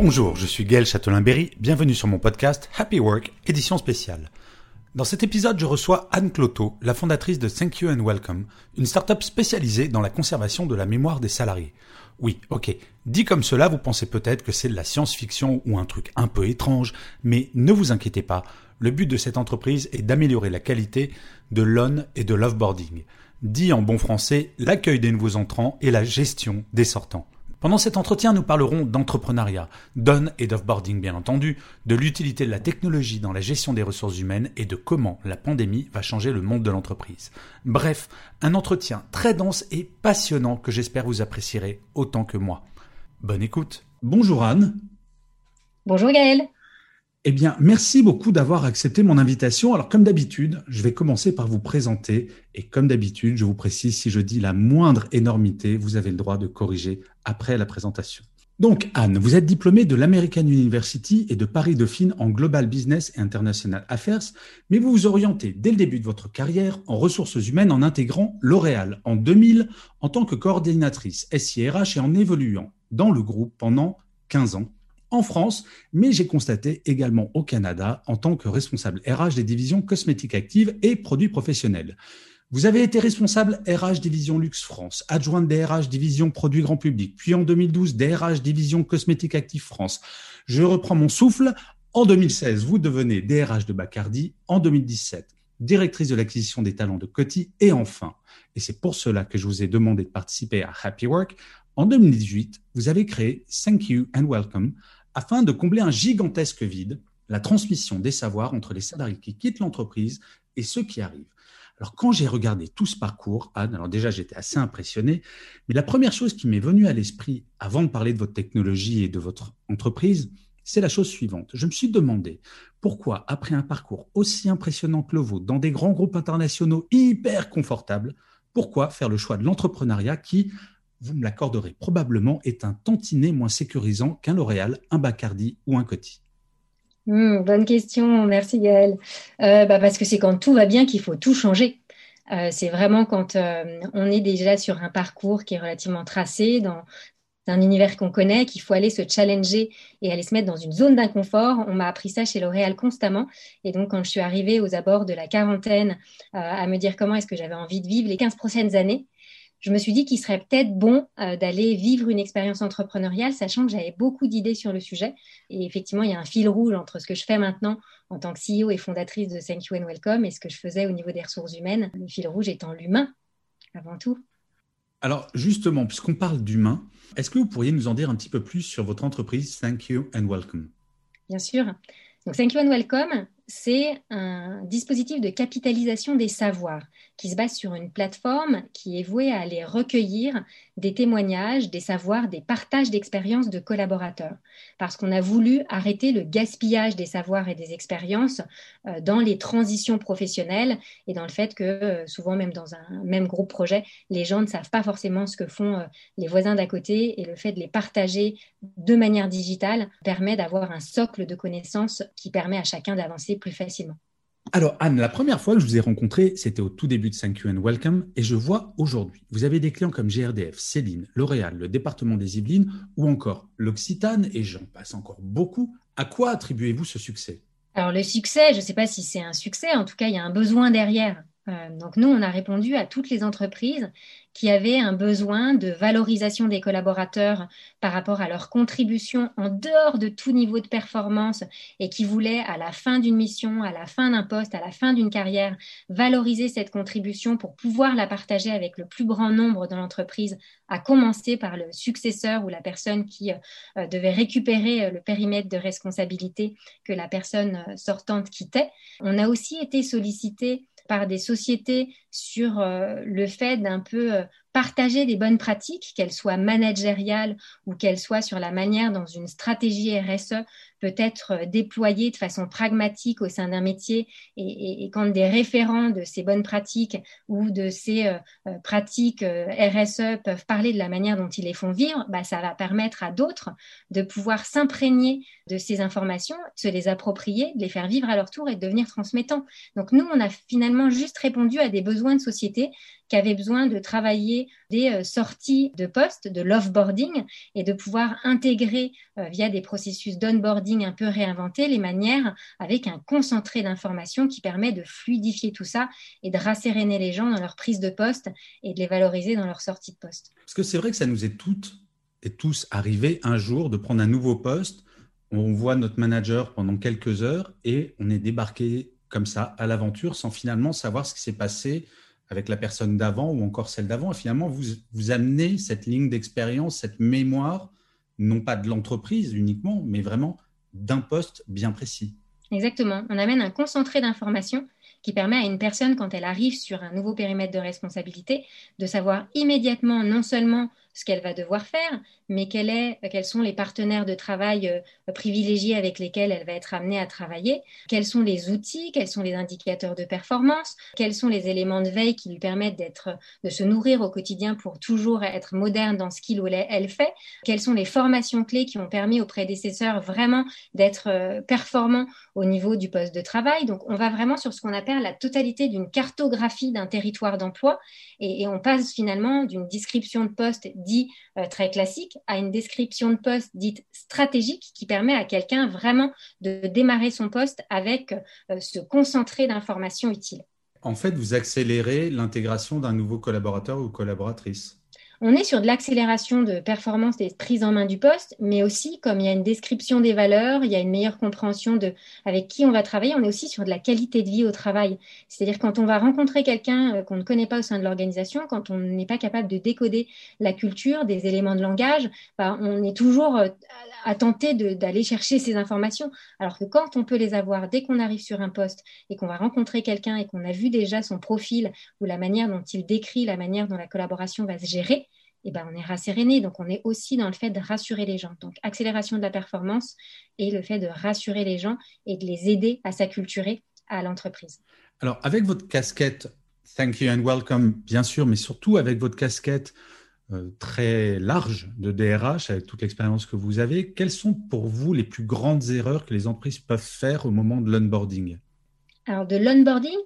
Bonjour, je suis Gaël Châtelain-Berry, bienvenue sur mon podcast Happy Work, édition spéciale. Dans cet épisode, je reçois Anne Cloto, la fondatrice de Thank You and Welcome, une startup spécialisée dans la conservation de la mémoire des salariés. Oui, ok. Dit comme cela, vous pensez peut-être que c'est de la science-fiction ou un truc un peu étrange, mais ne vous inquiétez pas, le but de cette entreprise est d'améliorer la qualité de l'on et de l'offboarding. Dit en bon français, l'accueil des nouveaux entrants et la gestion des sortants. Pendant cet entretien, nous parlerons d'entrepreneuriat, d'on et d'offboarding bien entendu, de l'utilité de la technologie dans la gestion des ressources humaines et de comment la pandémie va changer le monde de l'entreprise. Bref, un entretien très dense et passionnant que j'espère vous apprécierez autant que moi. Bonne écoute. Bonjour Anne. Bonjour Gaël. Eh bien, merci beaucoup d'avoir accepté mon invitation. Alors, comme d'habitude, je vais commencer par vous présenter. Et comme d'habitude, je vous précise, si je dis la moindre énormité, vous avez le droit de corriger après la présentation. Donc, Anne, vous êtes diplômée de l'American University et de Paris Dauphine en Global Business et International Affairs, mais vous vous orientez dès le début de votre carrière en ressources humaines en intégrant L'Oréal en 2000 en tant que coordinatrice SIRH et en évoluant dans le groupe pendant 15 ans en France, mais j'ai constaté également au Canada en tant que responsable RH des divisions cosmétiques actives et produits professionnels. Vous avez été responsable RH division Luxe France, adjointe DRH division produits grand public, puis en 2012 DRH division cosmétiques actives France. Je reprends mon souffle. En 2016, vous devenez DRH de Bacardi. En 2017, directrice de l'acquisition des talents de Coty. Et enfin, et c'est pour cela que je vous ai demandé de participer à Happy Work, en 2018, vous avez créé Thank You and Welcome, afin de combler un gigantesque vide, la transmission des savoirs entre les salariés qui quittent l'entreprise et ceux qui arrivent. Alors quand j'ai regardé tout ce parcours, Anne, alors déjà j'étais assez impressionné, mais la première chose qui m'est venue à l'esprit avant de parler de votre technologie et de votre entreprise, c'est la chose suivante. Je me suis demandé pourquoi, après un parcours aussi impressionnant que le vôtre, dans des grands groupes internationaux hyper confortables, pourquoi faire le choix de l'entrepreneuriat qui, vous me l'accorderez probablement, est un tantinet moins sécurisant qu'un L'Oréal, un Bacardi ou un Coty? Hmm, Bonne question, merci Gaël. Euh, bah parce que c'est quand tout va bien qu'il faut tout changer. Euh, c'est vraiment quand euh, on est déjà sur un parcours qui est relativement tracé, dans un univers qu'on connaît, qu'il faut aller se challenger et aller se mettre dans une zone d'inconfort. On m'a appris ça chez L'Oréal constamment. Et donc, quand je suis arrivée aux abords de la quarantaine à me dire comment est-ce que j'avais envie de vivre les 15 prochaines années, je me suis dit qu'il serait peut-être bon euh, d'aller vivre une expérience entrepreneuriale, sachant que j'avais beaucoup d'idées sur le sujet. Et effectivement, il y a un fil rouge entre ce que je fais maintenant en tant que CEO et fondatrice de Thank You and Welcome et ce que je faisais au niveau des ressources humaines. Le fil rouge étant l'humain, avant tout. Alors justement, puisqu'on parle d'humain, est-ce que vous pourriez nous en dire un petit peu plus sur votre entreprise Thank You and Welcome? Bien sûr. Donc Thank You and Welcome, c'est un dispositif de capitalisation des savoirs qui se base sur une plateforme qui est vouée à aller recueillir des témoignages, des savoirs, des partages d'expériences de collaborateurs. Parce qu'on a voulu arrêter le gaspillage des savoirs et des expériences euh, dans les transitions professionnelles et dans le fait que euh, souvent même dans un même groupe projet, les gens ne savent pas forcément ce que font euh, les voisins d'à côté et le fait de les partager de manière digitale permet d'avoir un socle de connaissances qui permet à chacun d'avancer plus facilement. Alors Anne, la première fois que je vous ai rencontré, c'était au tout début de Thank You and Welcome, et je vois aujourd'hui, vous avez des clients comme GRDF, Céline, L'Oréal, le département des Yvelines, ou encore l'Occitane, et j'en passe encore beaucoup. À quoi attribuez-vous ce succès? Alors le succès, je ne sais pas si c'est un succès, en tout cas il y a un besoin derrière. Euh, donc nous, on a répondu à toutes les entreprises qui avaient un besoin de valorisation des collaborateurs par rapport à leur contribution en dehors de tout niveau de performance et qui voulaient, à la fin d'une mission, à la fin d'un poste, à la fin d'une carrière, valoriser cette contribution pour pouvoir la partager avec le plus grand nombre de l'entreprise, à commencer par le successeur ou la personne qui euh, devait récupérer euh, le périmètre de responsabilité que la personne sortante quittait. On a aussi été sollicité par des sociétés sur euh, le fait d'un peu euh, partager des bonnes pratiques, qu'elles soient managériales ou qu'elles soient sur la manière dont une stratégie RSE peut être euh, déployée de façon pragmatique au sein d'un métier et, quand des référents de ces bonnes pratiques ou de ces pratiques RSE peuvent parler de la manière dont ils les font vivre, bah, ça va permettre à d'autres de pouvoir s'imprégner de ces informations, se les approprier, de les faire vivre à leur tour et de devenir transmettants. Donc nous, on a finalement juste répondu à des besoins de société qui avaient besoin de travailler des euh, sorties de poste, de l'offboarding, et de pouvoir intégrer euh, via des processus d'onboarding un peu réinventés les manières avec un concentré d'informations qui permet de fluidifier tout ça et de rasséréner les gens dans leur prise de poste et de les valoriser dans leur sortie de poste. Parce que c'est vrai que ça nous est toutes et tous arrivé un jour de prendre un nouveau poste. On voit notre manager pendant quelques heures et on est débarqué comme ça à l'aventure sans finalement savoir ce qui s'est passé avec la personne d'avant ou encore celle d'avant. Et finalement, vous, vous amenez cette ligne d'expérience, cette mémoire, non pas de l'entreprise uniquement, mais vraiment d'un poste bien précis. Exactement. On amène un concentré d'informations qui permet à une personne, quand elle arrive sur un nouveau périmètre de responsabilité, de savoir immédiatement non seulement ce qu'elle va devoir faire, mais quels sont les partenaires de travail euh, privilégiés avec lesquels elle va être amenée à travailler, quels sont les outils, quels sont les indicateurs de performance, quels sont les éléments de veille qui lui permettent d'être, de se nourrir au quotidien pour toujours être moderne dans ce qu'il ou elle fait, quelles sont les formations clés qui ont permis aux prédécesseurs vraiment d'être euh, performants au niveau du poste de travail. Donc, on va vraiment sur ce qu'on la totalité d'une cartographie d'un territoire d'emploi et, et, on passe finalement d'une description de poste dit euh, très classique à une description de poste dite stratégique qui permet à quelqu'un vraiment de démarrer son poste avec euh, ce concentré d'informations utiles. En fait, vous accélérez l'intégration d'un nouveau collaborateur ou collaboratrice. On est sur de l'accélération de performance et de prise en main du poste, mais aussi comme il y a une description des valeurs, il y a une meilleure compréhension de avec qui on va travailler, on est aussi sur de la qualité de vie au travail. C'est-à-dire quand on va rencontrer quelqu'un euh, qu'on ne connaît pas au sein de l'organisation, quand on n'est pas capable de décoder la culture, des éléments de langage, bah, on est toujours euh, à tenter d'aller chercher ces informations. Alors que quand on peut les avoir dès qu'on arrive sur un poste et qu'on va rencontrer quelqu'un et qu'on a vu déjà son profil ou la manière dont il décrit, la manière dont la collaboration va se gérer, eh ben, on est rasséréné. Donc, on est aussi dans le fait de rassurer les gens. Donc, accélération de la performance et le fait de rassurer les gens et de les aider à s'acculturer à l'entreprise. Alors, avec votre casquette, thank you and welcome, bien sûr, mais surtout avec votre casquette euh, très large de DRH, avec toute l'expérience que vous avez, quelles sont pour vous les plus grandes erreurs que les entreprises peuvent faire au moment de l'onboarding? Alors, de l'onboarding,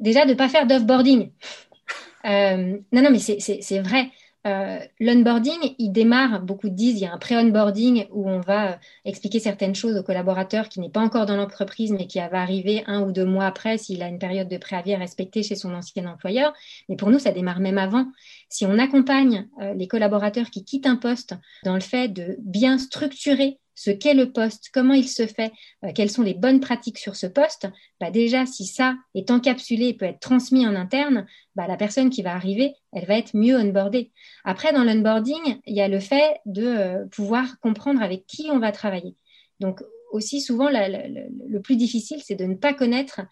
déjà de ne pas faire d'offboarding. Euh, non, non, mais c'est vrai. Euh, l'onboarding, il démarre, beaucoup disent, il y a un pré-onboarding où on va euh, expliquer certaines choses au collaborateur qui n'est pas encore dans l'entreprise, mais qui va arriver un ou deux mois après s'il a une période de préavis à respecter chez son ancien employeur. Mais pour nous, ça démarre même avant. Si on accompagne euh, les collaborateurs qui quittent un poste dans le fait de bien structurer ce qu'est le poste, comment il se fait, euh, quelles sont les bonnes pratiques sur ce poste, bah déjà, si ça est encapsulé et peut être transmis en interne, bah la personne qui va arriver, elle va être mieux onboardée. Après, dans l'onboarding, il y a le fait de euh, pouvoir comprendre avec qui on va travailler. Donc, aussi souvent, le plus difficile, c'est de ne pas connaître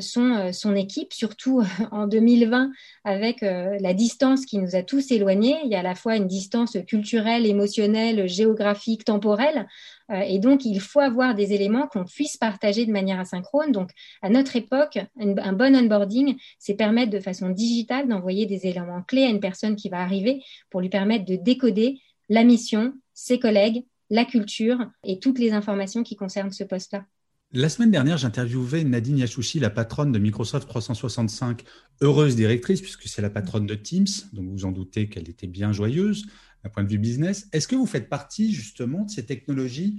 son, euh, son équipe, surtout en 2020 avec euh, la distance qui nous a tous éloignés. Il y a à la fois une distance culturelle, émotionnelle, géographique, temporelle. Et donc, il faut avoir des éléments qu'on puisse partager de manière asynchrone. Donc, à notre époque, un bon onboarding, c'est permettre de façon digitale d'envoyer des éléments clés à une personne qui va arriver pour lui permettre de décoder la mission, ses collègues, la culture et toutes les informations qui concernent ce poste-là. La semaine dernière, j'interviewais Nadine Yachouchi, la patronne de Microsoft 365, heureuse directrice, puisque c'est la patronne de Teams, donc vous en doutez qu'elle était bien joyeuse d'un point de vue business. Est-ce que vous faites partie justement de ces technologies?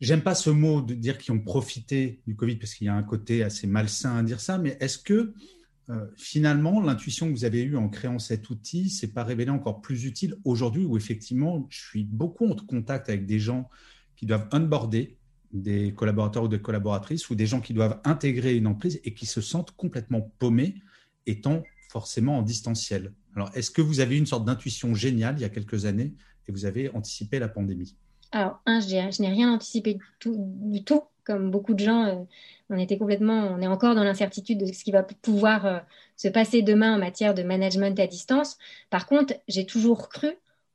J'aime pas ce mot de dire qu'ils ont profité du Covid, parce qu'il y a un côté assez malsain à dire ça, mais est-ce que euh, finalement, l'intuition que vous avez eue en créant cet outil s'est pas révélée encore plus utile aujourd'hui où effectivement, je suis beaucoup en contact avec des gens qui doivent onboarder des collaborateurs ou des collaboratrices ou des gens qui doivent intégrer une entreprise et qui se sentent complètement paumés étant forcément en distanciel. Alors, est-ce que vous avez une sorte d'intuition géniale il y a quelques années et vous avez anticipé la pandémie? Alors, un, je, n'ai rien anticipé du tout, Comme beaucoup de gens, euh, on était complètement, on est encore dans l'incertitude de ce qui va pouvoir euh, se passer demain en matière de management à distance. Par contre, j'ai toujours cru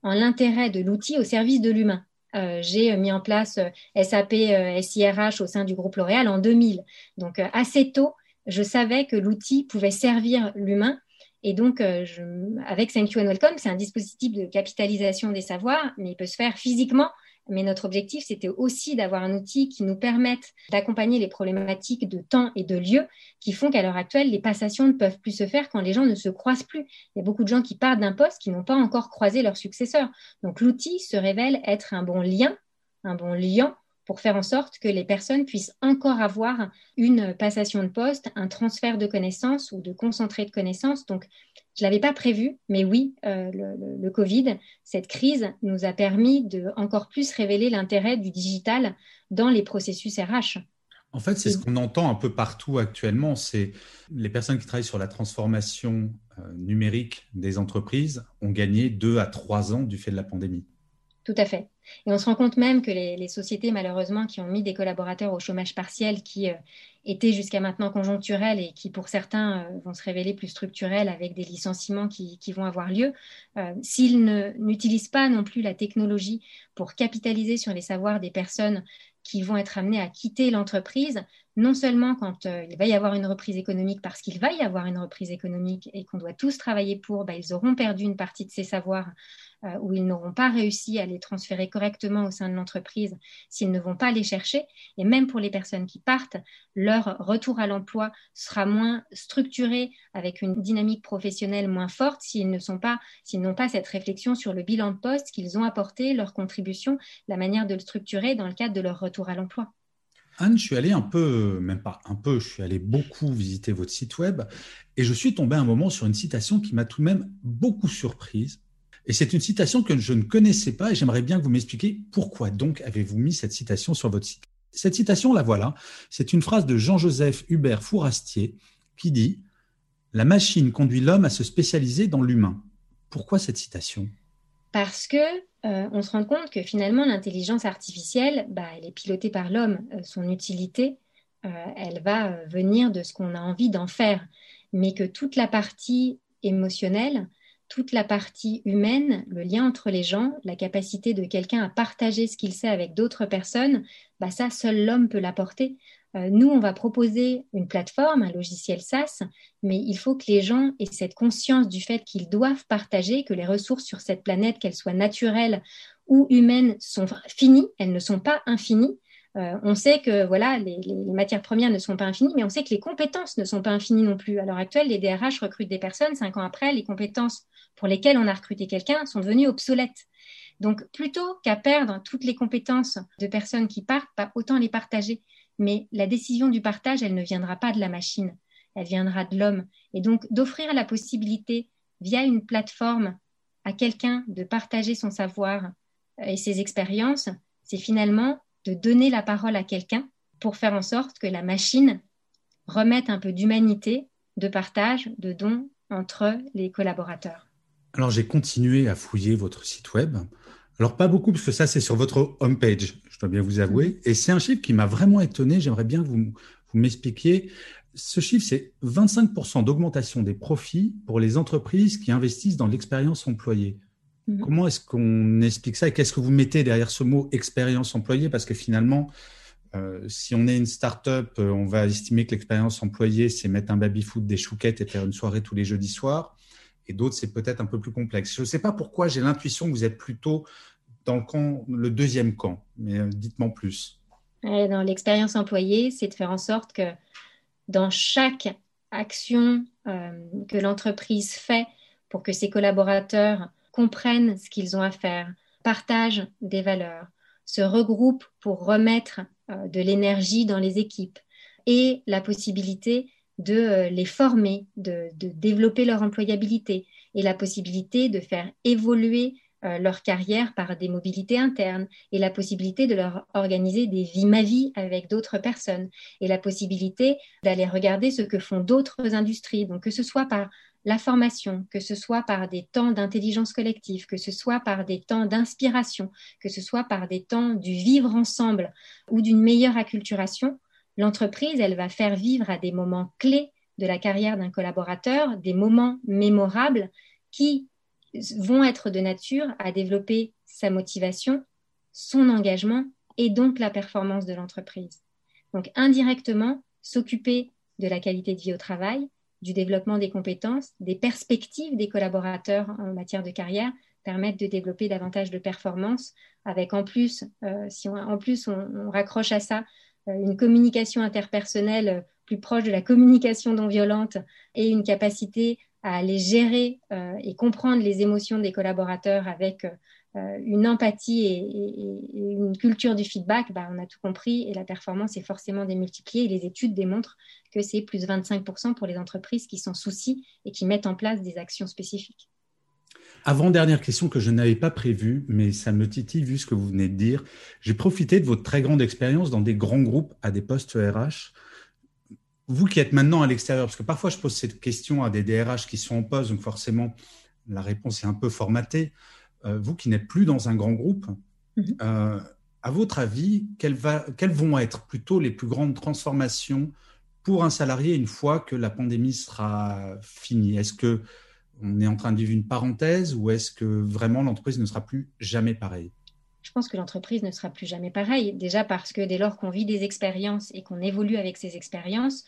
en l'intérêt de l'outil au service de l'humain. Euh, j'ai mis en place SAP SIRH au sein du groupe L'Oréal en 2000. Donc, assez tôt, je savais que l'outil pouvait servir l'humain et donc, euh, avec Thank You and Welcome, c'est un dispositif de capitalisation des savoirs, mais il peut se faire physiquement. Mais notre objectif, c'était aussi d'avoir un outil qui nous permette d'accompagner les problématiques de temps et de lieu qui font qu'à l'heure actuelle, les passations ne peuvent plus se faire quand les gens ne se croisent plus. Il y a beaucoup de gens qui partent d'un poste qui n'ont pas encore croisé leur successeur. Donc, l'outil se révèle être un bon lien, un bon lien pour faire en sorte que les personnes puissent encore avoir une passation de poste, un transfert de connaissances ou de concentré de connaissances. Donc, je ne l'avais pas prévu, mais oui, euh, le, Covid, cette crise nous a permis de encore plus révéler l'intérêt du digital dans les processus RH. En fait, c'est ce qu'on entend un peu partout actuellement, c'est les personnes qui travaillent sur la transformation euh, numérique des entreprises ont gagné deux à trois ans du fait de la pandémie. Tout à fait. Et on se rend compte même que les, sociétés, malheureusement, qui ont mis des collaborateurs au chômage partiel, qui euh, étaient jusqu'à maintenant conjoncturels et qui, pour certains, euh, vont se révéler plus structurels avec des licenciements qui, vont avoir lieu, euh, s'ils n'utilisent pas non plus la technologie pour capitaliser sur les savoirs des personnes qui vont être amenées à quitter l'entreprise, non seulement quand il va y avoir une reprise économique, parce qu'il va y avoir une reprise économique et qu'on doit tous travailler pour, bah, ils auront perdu une partie de ces savoirs euh, où ils n'auront pas réussi à les transférer correctement au sein de l'entreprise s'ils ne vont pas les chercher. Et même pour les personnes qui partent, leur retour à l'emploi sera moins structuré avec une dynamique professionnelle moins forte s'ils ne pas, n'ont pas cette réflexion sur le bilan de poste qu'ils ont apporté, leur contribution, la manière de le structurer dans le cadre de leur retour à l'emploi. Anne, je suis allé un peu, même pas un peu, je suis allé beaucoup visiter votre site web et je suis tombé un moment sur une citation qui m'a tout de même beaucoup surprise. Et c'est une citation que je ne connaissais pas et j'aimerais bien que vous m'expliquiez pourquoi donc avez-vous mis cette citation sur votre site. Cette citation, la voilà. C'est une phrase de Jean-Joseph Hubert Fourastier qui dit La machine conduit l'homme à se spécialiser dans l'humain. Pourquoi cette citation? Parce que euh, on se rend compte que finalement l'intelligence artificielle, bah, elle est pilotée par l'homme. Euh, son utilité, euh, elle va venir de ce qu'on a envie d'en faire, mais que toute la partie émotionnelle, toute la partie humaine, le lien entre les gens, la capacité de quelqu'un à partager ce qu'il sait avec d'autres personnes, bah ça, seul l'homme peut l'apporter. Euh, nous, on va proposer une plateforme, un logiciel SaaS, mais il faut que les gens aient cette conscience du fait qu'ils doivent partager, que les ressources sur cette planète, qu'elles soient naturelles ou humaines, sont finies, elles ne sont pas infinies. Euh, on sait que voilà, les, matières premières ne sont pas infinies, mais on sait que les compétences ne sont pas infinies non plus. À l'heure actuelle, les DRH recrutent des personnes, cinq ans après, les compétences pour lesquelles on a recruté quelqu'un sont devenues obsolètes. Donc, plutôt qu'à perdre toutes les compétences de personnes qui partent, pas autant les partager. Mais la décision du partage, elle ne viendra pas de la machine, elle viendra de l'homme. Et donc, d'offrir la possibilité, via une plateforme, à quelqu'un de partager son savoir et ses expériences, c'est finalement de donner la parole à quelqu'un pour faire en sorte que la machine remette un peu d'humanité, de partage, de don entre les collaborateurs. Alors j'ai continué à fouiller votre site web. Alors pas beaucoup, parce que ça c'est sur votre homepage, je dois bien vous avouer. Mhm. Et c'est un chiffre qui m'a vraiment étonné, j'aimerais bien que vous, vous m'expliquiez. Ce chiffre, c'est 25% d'augmentation des profits pour les entreprises qui investissent dans l'expérience employée. Mhm. Comment est-ce qu'on explique ça et qu'est-ce que vous mettez derrière ce mot expérience employée? Parce que finalement, euh, si on est une start-up, euh, on va estimer que l'expérience employée, c'est mettre un baby-foot, des chouquettes et faire une soirée tous les jeudis soirs. Et d'autres, c'est peut-être un peu plus complexe. Je ne sais pas pourquoi j'ai l'intuition que vous êtes plutôt dans le, camp, le deuxième camp, mais euh, dites-moi plus. dans l'expérience employée, c'est de faire en sorte que dans chaque action que l'entreprise fait pour que ses collaborateurs comprennent ce qu'ils ont à faire, partagent des valeurs, se regroupent pour remettre euh, de l'énergie dans les équipes et la possibilité de les former, de, de développer leur employabilité et la possibilité de faire évoluer euh, leur carrière par des mobilités internes et la possibilité de leur organiser des vies ma vie avec d'autres personnes et la possibilité d'aller regarder ce que font d'autres industries. Donc que ce soit par la formation, que ce soit par des temps d'intelligence collective, que ce soit par des temps d'inspiration, que ce soit par des temps du vivre ensemble ou d'une meilleure acculturation, l'entreprise, elle va faire vivre à des moments clés de la carrière d'un collaborateur, des moments mémorables qui vont être de nature à développer sa motivation, son engagement et donc la performance de l'entreprise. Donc indirectement, s'occuper de la qualité de vie au travail, du développement des compétences, des perspectives des collaborateurs en matière de carrière permettent de développer davantage de performance avec en plus, euh, si on, en plus on, raccroche à ça euh, une communication interpersonnelle plus proche de la communication non violente et une capacité à aller gérer euh, et comprendre les émotions des collaborateurs avec euh, une empathie et, une culture du feedback, bah, on a tout compris et la performance est forcément démultipliée. Et les études démontrent que c'est plus 25% pour les entreprises qui s'en soucient et qui mettent en place des actions spécifiques. Avant-dernière question que je n'avais pas prévue, mais ça me titille vu ce que vous venez de dire. J'ai profité de votre très grande expérience dans des grands groupes à des postes RH vous qui êtes maintenant à l'extérieur, parce que parfois je pose cette question à des DRH qui sont en poste, donc forcément la réponse est un peu formatée. Euh, vous qui n'êtes plus dans un grand groupe, mhm. euh, à votre avis, quelles, vont être plutôt les plus grandes transformations pour un salarié une fois que la pandémie sera finie? Est-ce que on est en train de vivre une parenthèse ou est-ce que vraiment l'entreprise ne sera plus jamais pareille? Je pense que l'entreprise ne sera plus jamais pareille. Déjà parce que dès lors qu'on vit des expériences et qu'on évolue avec ces expériences,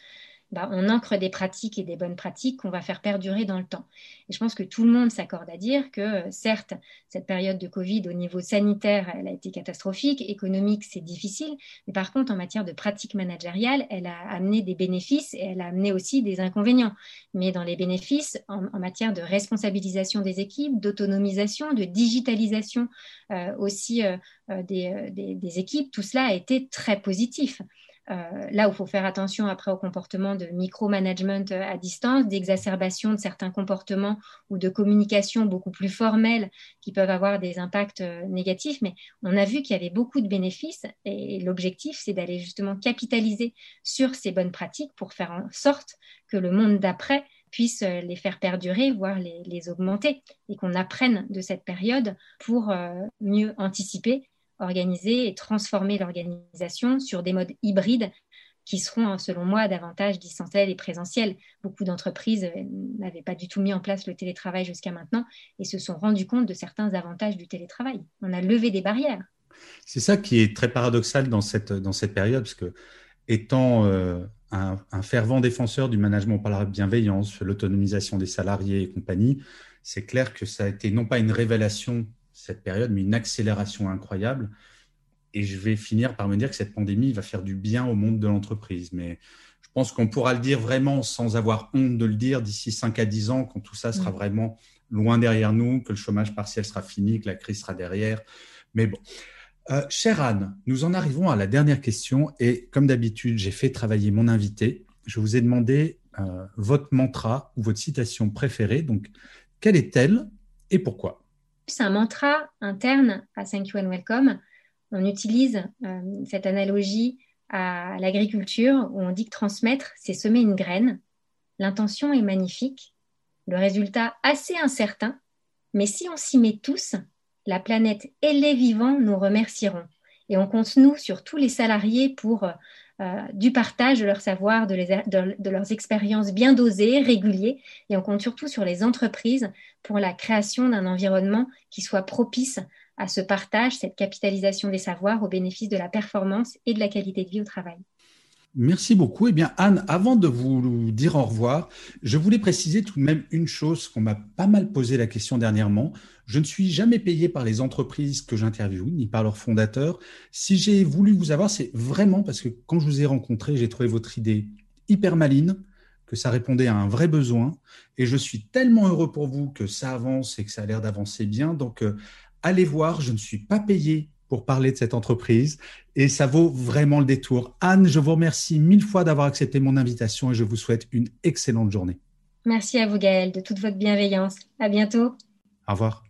bah, on ancre des pratiques et des bonnes pratiques qu'on va faire perdurer dans le temps. Et je pense que tout le monde s'accorde à dire que, euh, certes, cette période de Covid au niveau sanitaire, elle a été catastrophique, économique, c'est difficile, mais par contre, en matière de pratique managériale, elle a amené des bénéfices et elle a amené aussi des inconvénients. Mais dans les bénéfices, en, matière de responsabilisation des équipes, d'autonomisation, de digitalisation euh, aussi euh, des, des équipes, tout cela a été très positif. Euh, là où il faut faire attention après au comportement de micromanagement euh, à distance, d'exacerbation de certains comportements ou de communication beaucoup plus formelle qui peuvent avoir des impacts euh, négatifs. Mais on a vu qu'il y avait beaucoup de bénéfices et l'objectif, c'est d'aller justement capitaliser sur ces bonnes pratiques pour faire en sorte que le monde d'après puisse les faire perdurer, voire les, les augmenter, et qu'on apprenne de cette période pour mieux anticiper organiser et transformer l'organisation sur des modes hybrides qui seront, selon moi, davantage distanciels et présentiels. Beaucoup d'entreprises euh, n'avaient pas du tout mis en place le télétravail jusqu'à maintenant et se sont rendus compte de certains avantages du télétravail. On a levé des barrières. C'est ça qui est très paradoxal dans cette, dans cette période, parce que étant euh, un, fervent défenseur du management par la bienveillance, l'autonomisation des salariés et compagnie, c'est clair que ça a été non pas une révélation cette période, mais une accélération incroyable. Et je vais finir par me dire que cette pandémie va faire du bien au monde de l'entreprise. Mais je pense qu'on pourra le dire vraiment sans avoir honte de le dire d'ici 5 à 10 ans, quand tout ça sera vraiment loin derrière nous, que le chômage partiel sera fini, que la crise sera derrière. Mais bon. Euh, chère Anne, nous en arrivons à la dernière question. Et comme d'habitude, j'ai fait travailler mon invité. Je vous ai demandé euh, votre mantra ou votre citation préférée. Donc, quelle est-elle et pourquoi? C'est un mantra interne à Thank You Welcome. On utilise euh, cette analogie à l'agriculture où on dit que transmettre, c'est semer une graine. L'intention est magnifique, le résultat assez incertain, mais si on s'y met tous, la planète et les vivants nous remercieront. Et on compte, nous, sur tous les salariés pour euh, du partage de leur savoir, de, leurs expériences bien dosées, réguliers, et on compte surtout sur les entreprises pour la création d'un environnement qui soit propice à ce partage, cette capitalisation des savoirs au bénéfice de la performance et de la qualité de vie au travail. Merci beaucoup. Eh bien, Anne, avant de vous dire au revoir, je voulais préciser tout de même une chose qu'on m'a pas mal posé la question dernièrement. Je ne suis jamais payé par les entreprises que j'interviewe, ni par leurs fondateurs. Si j'ai voulu vous avoir, c'est vraiment parce que quand je vous ai rencontré, j'ai trouvé votre idée hyper maline, que ça répondait à un vrai besoin. Et je suis tellement heureux pour vous que ça avance et que ça a l'air d'avancer bien. Donc, euh, allez voir, je ne suis pas payé pour parler de cette entreprise et ça vaut vraiment le détour. Anne, je vous remercie mille fois d'avoir accepté mon invitation et je vous souhaite une excellente journée. Merci à vous Gaël de toute votre bienveillance. À bientôt. Au revoir.